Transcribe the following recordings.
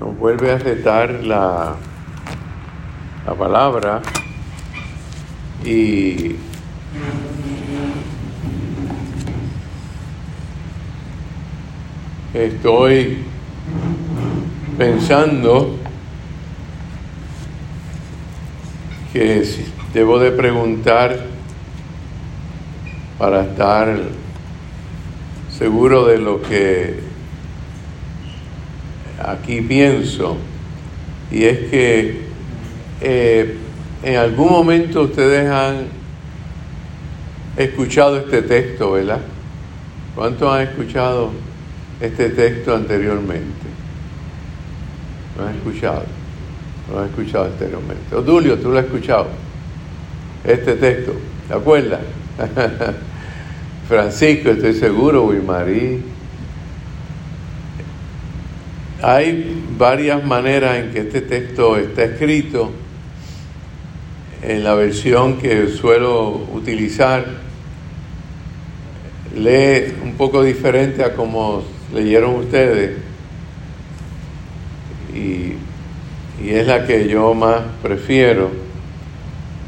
nos vuelve a retar la, la palabra y estoy pensando que debo de preguntar para estar seguro de lo que aquí pienso, y es que eh, en algún momento ustedes han escuchado este texto, ¿verdad? ¿Cuántos han escuchado este texto anteriormente? ¿Lo han escuchado? ¿Lo han escuchado anteriormente? Odulio, tú lo has escuchado. Este texto, ¿te acuerdas? Francisco, estoy seguro, Wilmarí. Hay varias maneras en que este texto está escrito. En la versión que suelo utilizar, lee un poco diferente a como leyeron ustedes. Y, y es la que yo más prefiero.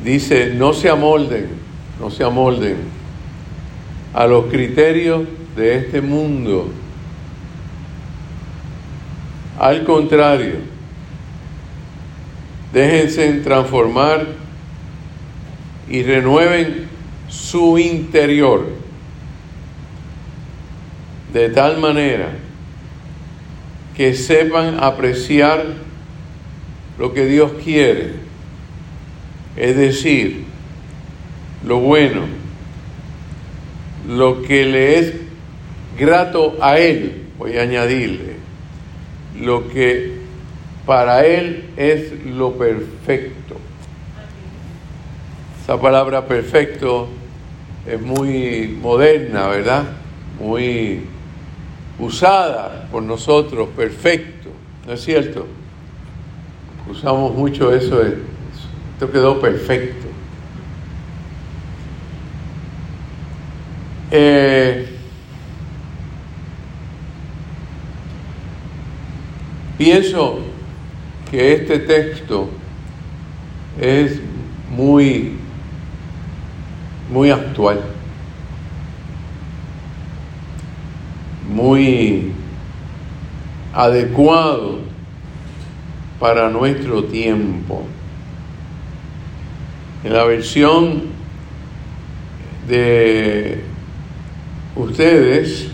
Dice, no se amolden, no se amolden a los criterios de este mundo. Al contrario, déjense transformar y renueven su interior de tal manera que sepan apreciar lo que Dios quiere, es decir, lo bueno, lo que le es grato a Él, voy a añadirle, lo que para Él es lo perfecto. Esa palabra perfecto es muy moderna, ¿verdad? Muy usada por nosotros, perfecto, ¿no es cierto? Usamos mucho eso, esto quedó perfecto. Eh, pienso que este texto es muy, muy actual, muy adecuado para nuestro tiempo. En la versión de ustedes,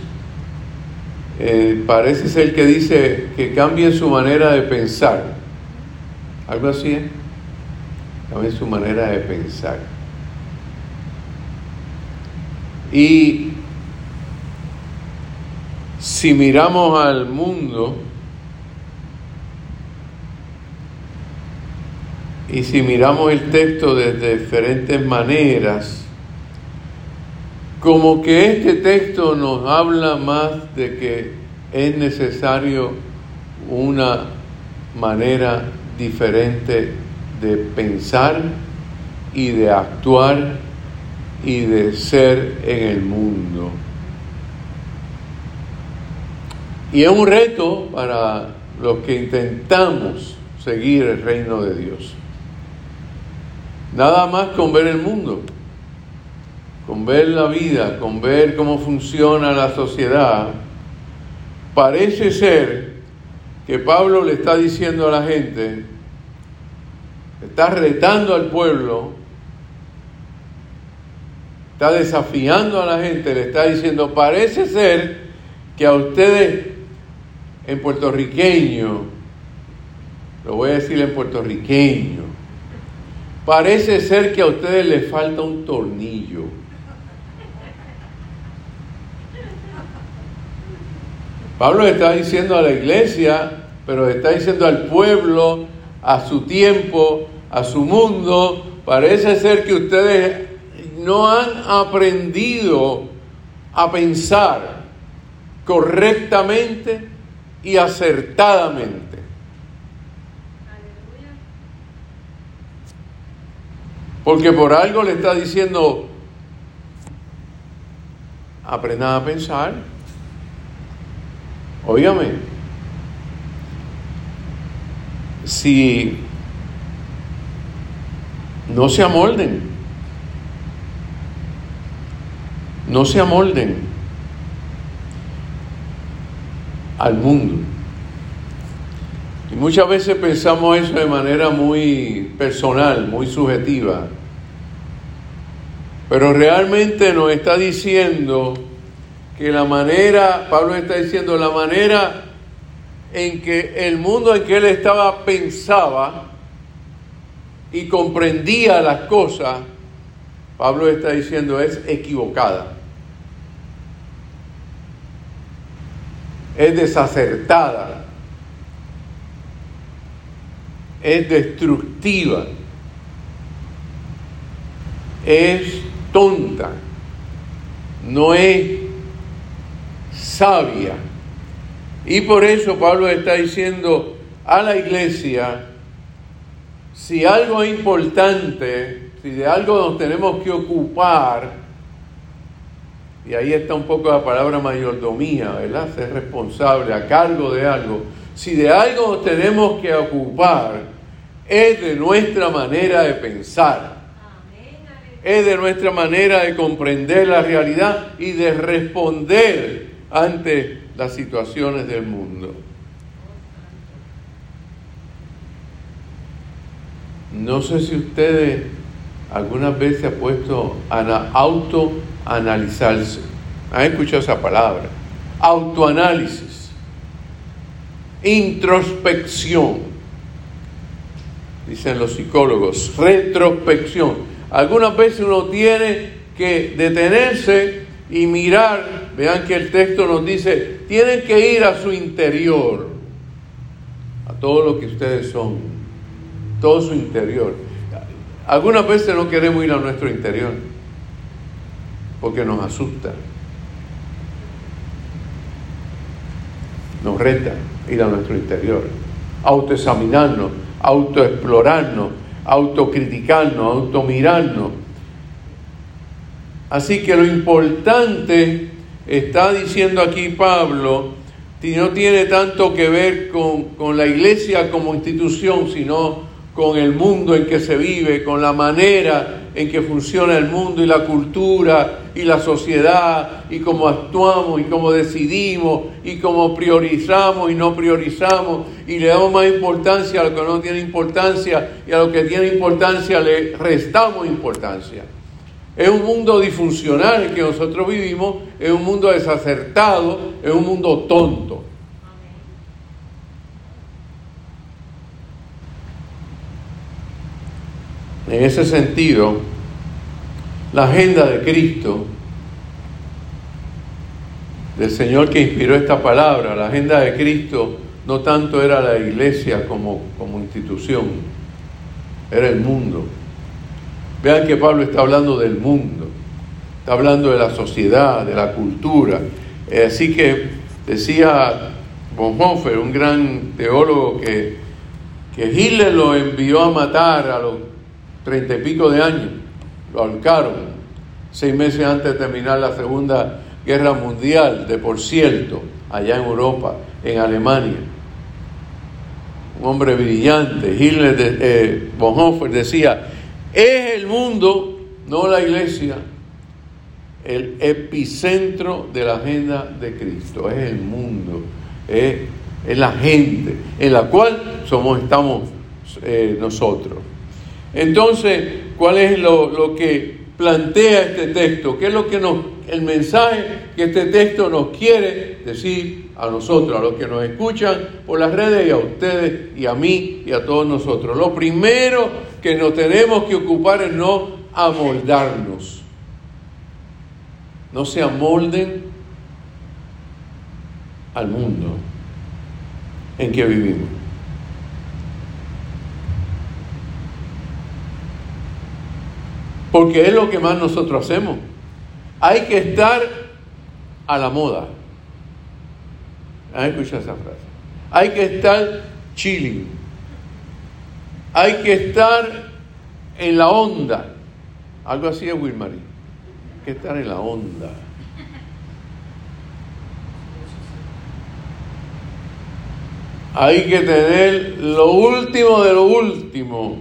eh, parece ser que dice que cambien su manera de pensar. Algo así, ¿eh? Cambien su manera de pensar. Y si miramos al mundo y si miramos el texto de diferentes maneras, como que este texto nos habla más de que es necesario una manera diferente de pensar y de actuar y de ser en el mundo. Y es un reto para los que intentamos seguir el reino de Dios. Nada más con ver el mundo con ver la vida, con ver cómo funciona la sociedad, parece ser que Pablo le está diciendo a la gente, está retando al pueblo, está desafiando a la gente, le está diciendo, parece ser que a ustedes en puertorriqueño, lo voy a decir en puertorriqueño, parece ser que a ustedes les falta un tornillo. Pablo está diciendo a la iglesia, pero está diciendo al pueblo, a su tiempo, a su mundo, parece ser que ustedes no han aprendido a pensar correctamente y acertadamente. Porque por algo le está diciendo, aprendan a pensar. Óigame, si no se amolden, no se amolden al mundo. Y muchas veces pensamos eso de manera muy personal, muy subjetiva. Pero realmente nos está diciendo que la manera, Pablo está diciendo, la manera en que el mundo en que él estaba pensaba y comprendía las cosas, Pablo está diciendo es equivocada. Es desacertada. Es destructiva. Es tonta. No es sabia. Y por eso Pablo está diciendo a la iglesia, si algo es importante, si de algo nos tenemos que ocupar, y ahí está un poco la palabra mayordomía, ¿verdad? Ser responsable a cargo de algo. Si de algo nos tenemos que ocupar, es de nuestra manera de pensar. Es de nuestra manera de comprender la realidad y de responder ante las situaciones del mundo. No sé si ustedes algunas veces han puesto a autoanalizarse. ¿Han escuchado esa palabra? Autoanálisis. Introspección. Dicen los psicólogos. Retrospección. Algunas veces uno tiene que detenerse y mirar. Vean que el texto nos dice, tienen que ir a su interior. A todo lo que ustedes son todo su interior. Algunas veces no queremos ir a nuestro interior porque nos asusta. Nos reta ir a nuestro interior, autoexaminarnos, autoexplorarnos, autocriticarnos, automirarnos. Así que lo importante, está diciendo aquí Pablo, no tiene tanto que ver con, con la iglesia como institución, sino con el mundo en que se vive, con la manera en que funciona el mundo y la cultura y la sociedad y cómo actuamos y cómo decidimos y cómo priorizamos y no priorizamos y le damos más importancia a lo que no tiene importancia y a lo que tiene importancia le restamos importancia. Es un mundo disfuncional en que nosotros vivimos, es un mundo desacertado, es un mundo tonto. En ese sentido, la agenda de Cristo, del Señor que inspiró esta palabra, la agenda de Cristo no tanto era la iglesia como, como institución, era el mundo. Vean que Pablo está hablando del mundo, está hablando de la sociedad, de la cultura. Eh, así que decía Bonhoeffer, un gran teólogo, que, que Hitler lo envió a matar a los treinta y pico de años, lo ahorcaron, seis meses antes de terminar la Segunda Guerra Mundial, de por cierto, allá en Europa, en Alemania. Un hombre brillante, Hitler de, eh, Bonhoeffer decía, es el mundo, no la iglesia, el epicentro de la agenda de Cristo, es el mundo, es, la gente en la cual somos, estamos eh, nosotros. Entonces, ¿cuál es lo, que plantea este texto? ¿Qué es lo que nos, el mensaje que este texto nos quiere decir a nosotros, a los que nos escuchan por las redes y a ustedes y a mí y a todos nosotros? Lo primero que nos tenemos que ocupar es no amoldarnos. No se amolden al mundo en que vivimos. Porque es lo que más nosotros hacemos. Hay que estar a la moda. ¿Han escuchado esa frase? Hay que estar chilling. Hay que estar en la onda. Algo así es Wilmarie. Hay que estar en la onda. Hay que tener lo último de lo último.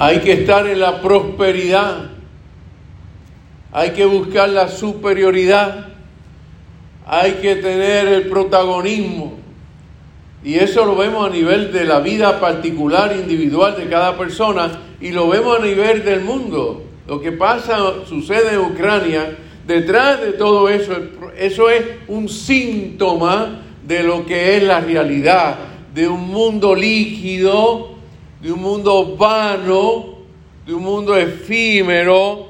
Hay que estar en la prosperidad. Hay que buscar la superioridad. Hay que tener el protagonismo. Y eso lo vemos a nivel de la vida particular, individual de cada persona, y lo vemos a nivel del mundo. Lo que pasa, sucede en Ucrania, detrás de todo eso, eso es un síntoma de lo que es la realidad, de un mundo líquido, de un mundo vano, de un mundo efímero,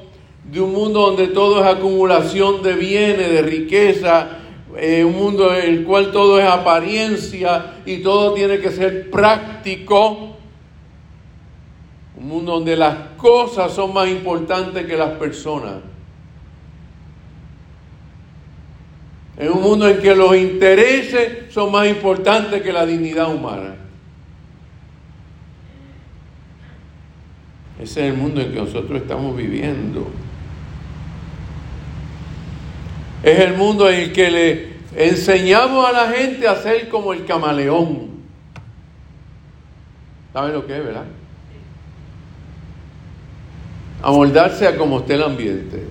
de un mundo donde todo es acumulación de bienes, de riqueza, eh, un mundo en el cual todo es apariencia y todo tiene que ser práctico, un mundo donde las cosas son más importantes que las personas. En un mundo en que los intereses son más importantes que la dignidad humana. Ese es el mundo en que nosotros estamos viviendo. Es el mundo en el que le enseñamos a la gente a ser como el camaleón. ¿Saben lo que es, verdad? A moldarse a como esté el ambiente.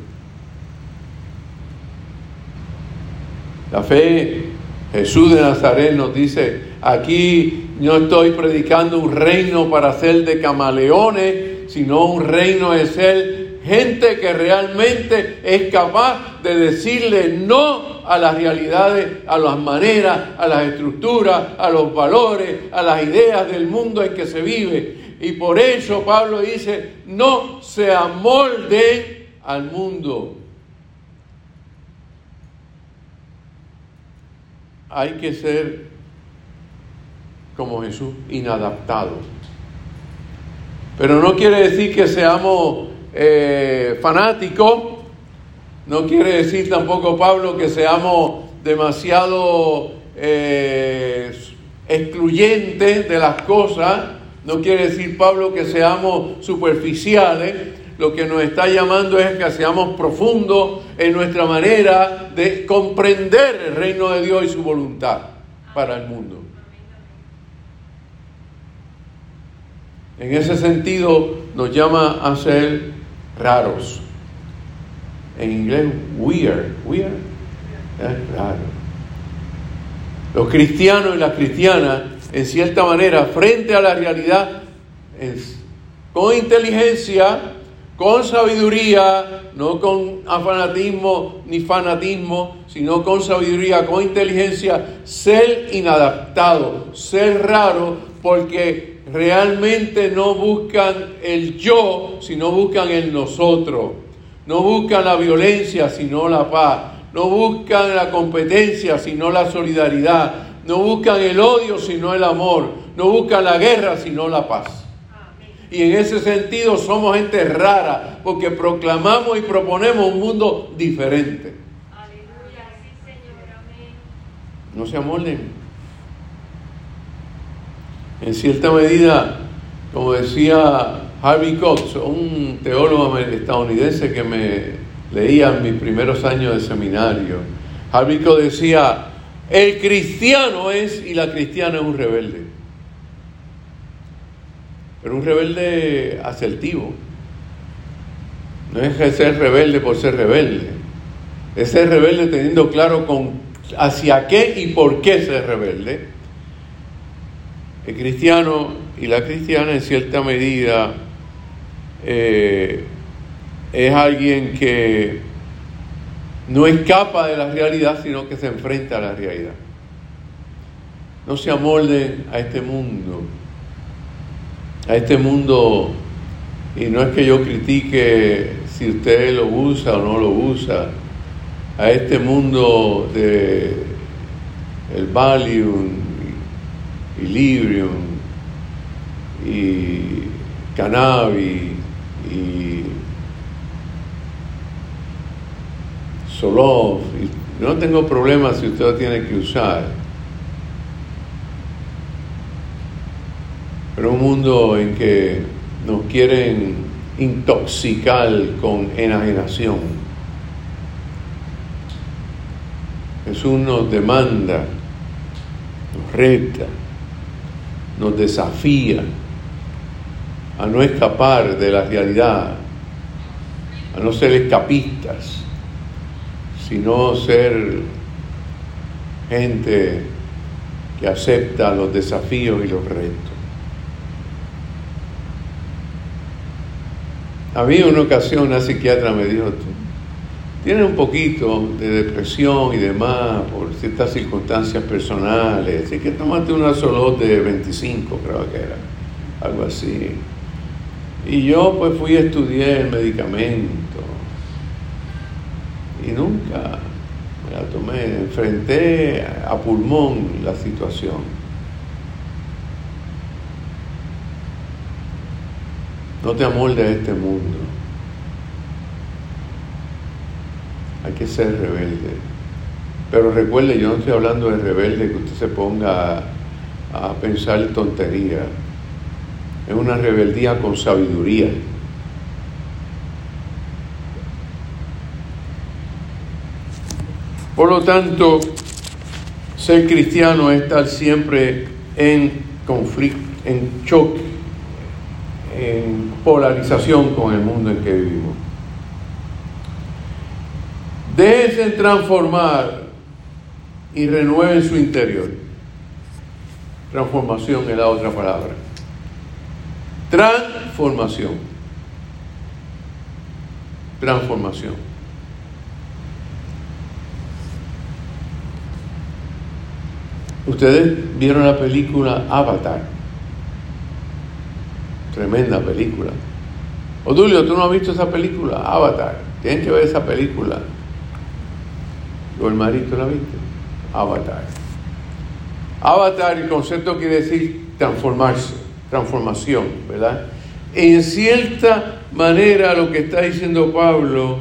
La fe, Jesús de Nazaret nos dice, aquí no estoy predicando un reino para ser de camaleones, sino un reino de ser gente que realmente es capaz de decirle no a las realidades, a las maneras, a las estructuras, a los valores, a las ideas del mundo en que se vive. Y por eso Pablo dice, no se amolde al mundo. Hay que ser como Jesús, inadaptado. Pero no quiere decir que seamos eh, fanático, no quiere decir tampoco Pablo que seamos demasiado eh, excluyentes de las cosas, no quiere decir Pablo que seamos superficiales, lo que nos está llamando es que seamos profundos en nuestra manera de comprender el reino de Dios y su voluntad para el mundo. En ese sentido nos llama a ser raros. En inglés, weird, weird, es raro. Los cristianos y las cristianas, en cierta manera, frente a la realidad, es, con inteligencia, con sabiduría, no con afanatismo ni fanatismo, sino con sabiduría, con inteligencia, ser inadaptado, ser raro, porque realmente no buscan el yo, sino buscan el nosotros. No buscan la violencia, sino la paz. No buscan la competencia, sino la solidaridad. No buscan el odio, sino el amor. No buscan la guerra, sino la paz. Y en ese sentido somos gente rara, porque proclamamos y proponemos un mundo diferente. No se amolden en cierta medida, como decía Harvey Cox, un teólogo estadounidense que me leía en mis primeros años de seminario, Harvey Cox decía, el cristiano es y la cristiana es un rebelde, pero un rebelde asertivo. No es ser rebelde por ser rebelde, es ser rebelde teniendo claro hacia qué y por qué ser rebelde el cristiano y la cristiana en cierta medida eh, es alguien que no escapa de la realidad, sino que se enfrenta a la realidad. No se amolden a este mundo, a este mundo, y no es que yo critique si usted lo usa o no lo usa, a este mundo de el Valium, y Librium y Cannabis y Solov. no tengo problema si usted lo tiene que usar. Pero un mundo en que nos quieren intoxicar con enajenación. Jesús nos demanda, nos reta, nos desafía a no escapar de la realidad, a no ser escapistas, sino ser gente que acepta los desafíos y los retos. Había una ocasión una psiquiatra me dijo, tiene un poquito de depresión y demás por ciertas circunstancias personales, así que tómate una solo de 25, creo que era, algo así. Y yo pues fui a estudiar el medicamento y nunca me la tomé, enfrenté a pulmón la situación. No te amoldes a este mundo. Hay que ser rebelde. Pero recuerde, yo no estoy hablando de rebelde que usted se ponga a, a pensar tonterías. Es una rebeldía con sabiduría. Por lo tanto, ser cristiano es estar siempre en conflicto, en choque en polarización con el mundo en que vivimos. Déjense transformar y renueven su interior. Transformación es la otra palabra. Transformación. Transformación. Ustedes vieron la película Avatar. Tremenda película. Odulio, ¿tú no has visto esa película? Avatar. Tienes que ver esa película. ¿O el marito la viste? Avatar. Avatar, el concepto quiere decir transformarse, transformación, ¿verdad? En cierta manera lo que está diciendo Pablo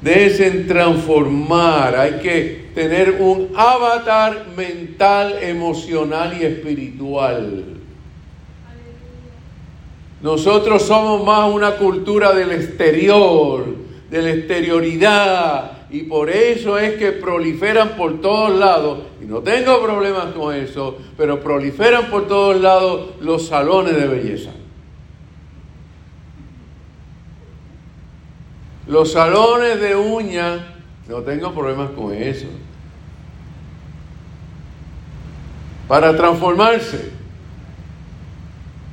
debe transformar, hay que tener un avatar mental, emocional y espiritual. Nosotros somos más una cultura del exterior, de la exterioridad, y por eso es que proliferan por todos lados, y no tengo problemas con eso, pero proliferan por todos lados los salones de belleza. Los salones de uñas, no tengo problemas con eso. Para transformarse.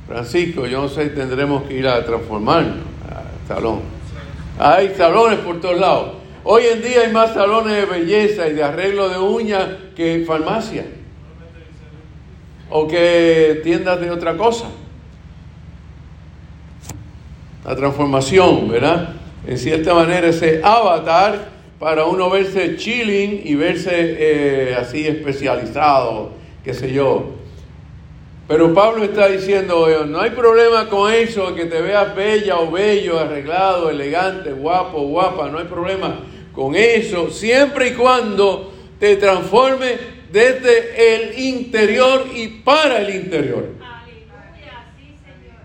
Francisco, yo no sé, tendremos que ir a transformarnos al salón. Hay salones por todos lados. Hoy en día hay más salones de belleza y de arreglo de uñas que farmacia. O que tiendas de otra cosa. La transformación, ¿verdad? En cierta manera ese avatar para uno verse chilling y verse eh, así especializado, qué sé yo. Pero Pablo está diciendo, no hay problema con eso, que te veas bella o bello, arreglado, elegante, guapo, guapa, no hay problema con eso, siempre y cuando te transforme desde el interior y para el interior.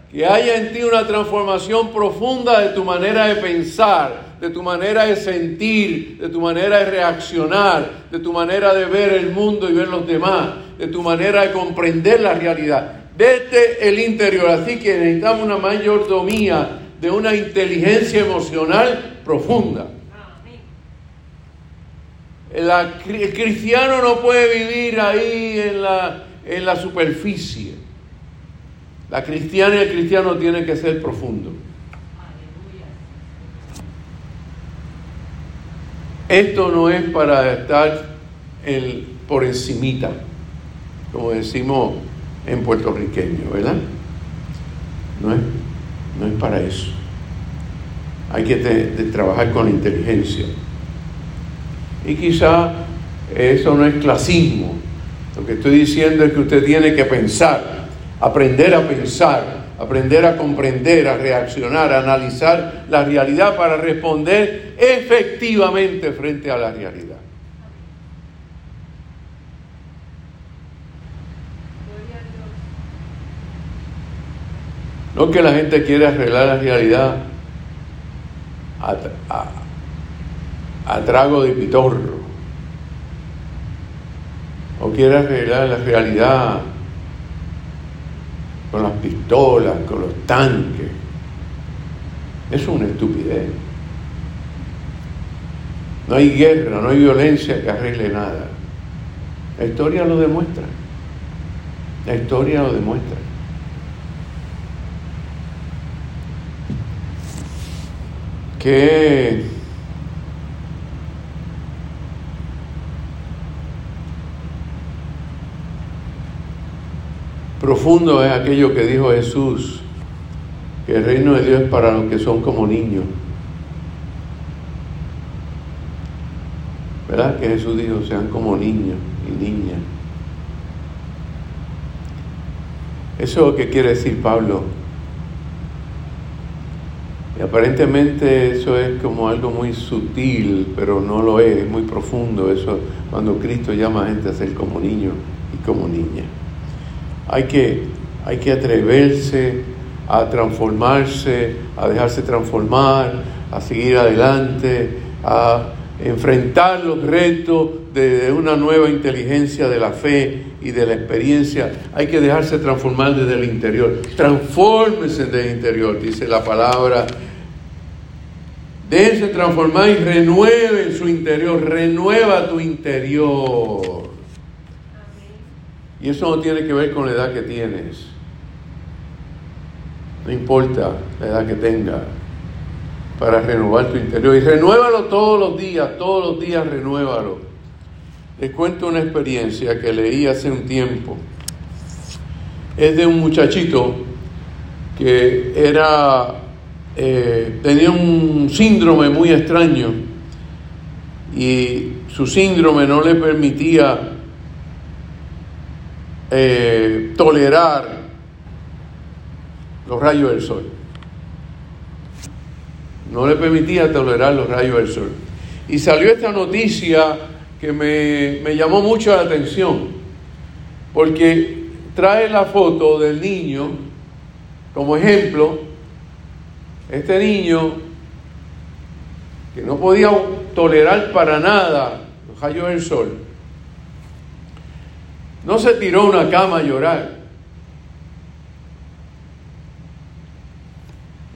Que haya en ti una transformación profunda de tu manera de pensar, de tu manera de sentir, de tu manera de reaccionar, de tu manera de ver el mundo y ver los demás de tu manera de comprender la realidad, desde el interior. Así que necesitamos una mayordomía de una inteligencia emocional profunda. el cristiano no puede vivir ahí en la, en la superficie. La cristiana y el cristiano tiene que ser profundo. Esto no es para estar el, por encimita como decimos en puertorriqueño, ¿verdad? No es, no es para eso. Hay que trabajar con inteligencia. Y quizá eso no es clasismo. Lo que estoy diciendo es que usted tiene que pensar, aprender a pensar, aprender a comprender, a reaccionar, a analizar la realidad para responder efectivamente frente a la realidad. No que la gente quiere arreglar la realidad a, trago de pitorro. o quiere arreglar la realidad con las pistolas, con los tanques. Es una estupidez. No hay guerra, no hay violencia que arregle nada. La historia lo demuestra. La historia lo demuestra. Que profundo es aquello que dijo Jesús, que el reino de Dios es para los que son como niños. ¿Verdad? Que Jesús dijo, sean como niños y niñas. Eso es lo que quiere decir Pablo. Y aparentemente eso es como algo muy sutil, pero no lo es, es muy profundo eso cuando Cristo llama a gente a ser como niño y como niña. Hay que, hay que atreverse a transformarse, a dejarse transformar, a seguir adelante, a enfrentar los retos de, una nueva inteligencia de la fe y de la experiencia. Hay que dejarse transformar desde el interior. Transfórmese desde el interior, dice la palabra. Déjense transformar y renueve su interior. Renueva tu interior. Y eso no tiene que ver con la edad que tienes. No importa la edad que tengas para renovar tu interior. Y renuévalo todos los días, todos los días renuévalo. Les cuento una experiencia que leí hace un tiempo. Es de un muchachito que era, eh, tenía un síndrome muy extraño y su síndrome no le permitía eh, tolerar los rayos del sol. No le permitía tolerar los rayos del sol. Y salió esta noticia que me, me llamó mucho la atención, porque trae la foto del niño como ejemplo. Este niño que no podía tolerar para nada los rayos del sol, no se tiró una cama a llorar.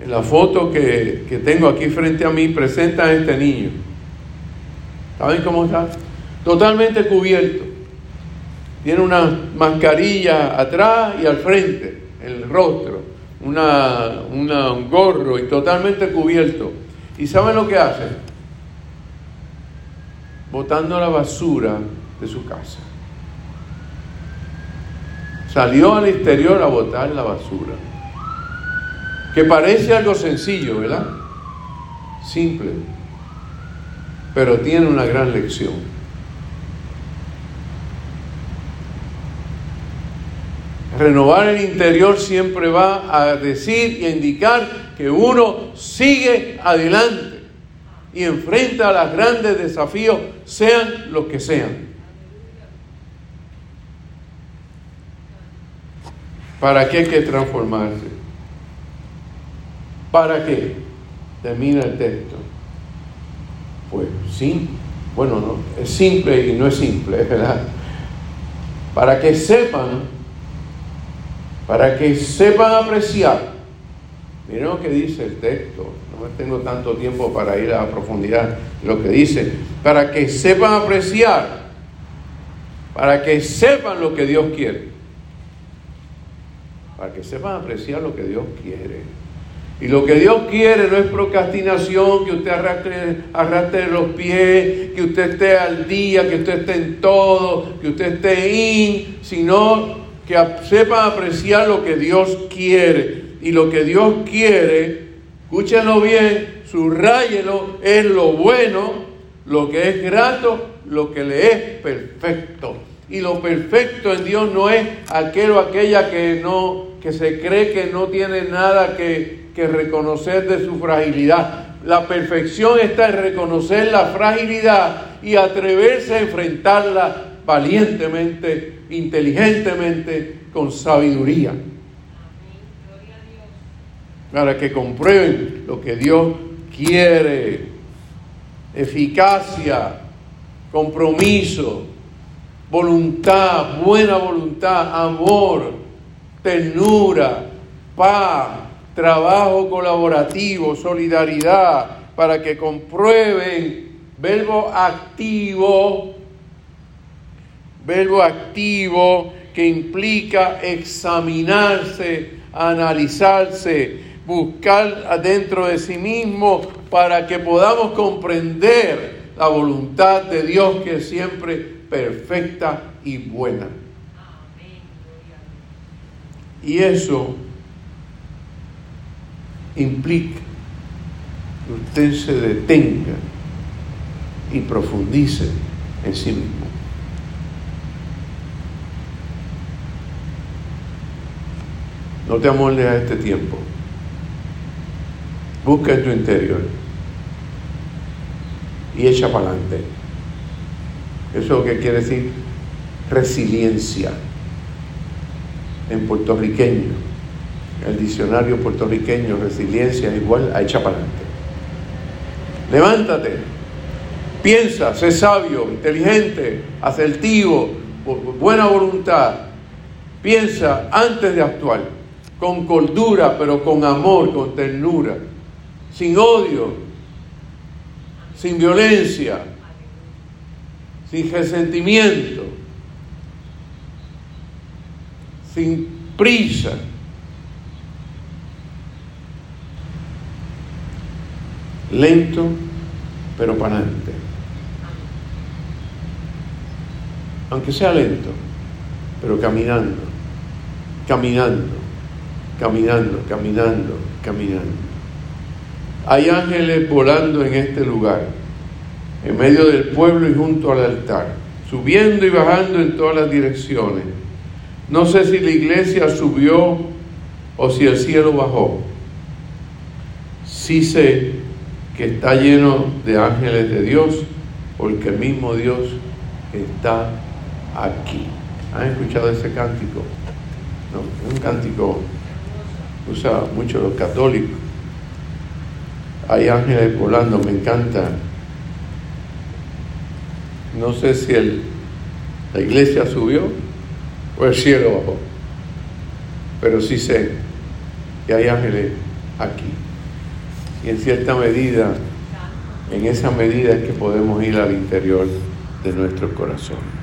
En la foto que, tengo aquí frente a mí presenta a este niño. ¿Saben cómo está? Totalmente cubierto. Tiene una mascarilla atrás y al frente, el rostro, una, un gorro y totalmente cubierto. ¿Y saben lo que hace? Botando la basura de su casa. Salió al exterior a botar la basura. Que parece algo sencillo, ¿verdad? Simple. Pero tiene una gran lección. Renovar el interior siempre va a decir y a indicar que uno sigue adelante y enfrenta a los grandes desafíos, sean los que sean. ¿Para qué hay que transformarse? ¿Para qué? Termina el texto. Pues sí, bueno, no, es simple y no es simple, ¿verdad? Para que sepan, para que sepan apreciar. Miren lo que dice el texto. No tengo tanto tiempo para ir a profundidad de lo que dice. Para que sepan apreciar, para que sepan lo que Dios quiere para que sepan apreciar lo que Dios quiere. Y lo que Dios quiere no es procrastinación, que usted arrastre, arrastre los pies, que usted esté al día, que usted esté en todo, que usted esté in, sino que sepan apreciar lo que Dios quiere. Y lo que Dios quiere, escúchenlo bien, subrayelo, es lo bueno, lo que es grato, lo que le es perfecto. Y lo perfecto en Dios no es aquel o aquella que no que se cree que no tiene nada que, reconocer de su fragilidad. La perfección está en reconocer la fragilidad y atreverse a enfrentarla valientemente, inteligentemente, con sabiduría. Para que comprueben lo que Dios quiere. Eficacia, compromiso, voluntad, buena voluntad, amor, ternura, paz, trabajo colaborativo, solidaridad, para que comprueben verbo activo, verbo activo que implica examinarse, analizarse, buscar adentro de sí mismo para que podamos comprender la voluntad de Dios que es siempre perfecta y buena. Y eso implica que usted se detenga y profundice en sí mismo. No te amoldes a este tiempo. Busca en tu interior y echa para adelante. Eso es lo que quiere decir resiliencia en puertorriqueño. El diccionario puertorriqueño, resiliencia es igual a echa para adelante. Levántate, piensa, sé sabio, inteligente, asertivo, buena voluntad. Piensa antes de actuar, con cordura, pero con amor, con ternura, sin odio, sin violencia, sin resentimiento, sin prisa. Lento, pero para adelante. Aunque sea lento, pero caminando, caminando, caminando, caminando, caminando. Hay ángeles volando en este lugar, en medio del pueblo y junto al altar, subiendo y bajando en todas las direcciones. No sé si la iglesia subió o si el cielo bajó. Sí sé que está lleno de ángeles de Dios, porque el mismo Dios está aquí. ¿Han escuchado ese cántico? Es un cántico que usa mucho los católicos hay ángeles volando, me encanta. No sé si el, la iglesia subió o el cielo bajó, pero sí sé que hay ángeles aquí. Y en cierta medida, en esa medida es que podemos ir al interior de nuestro corazón.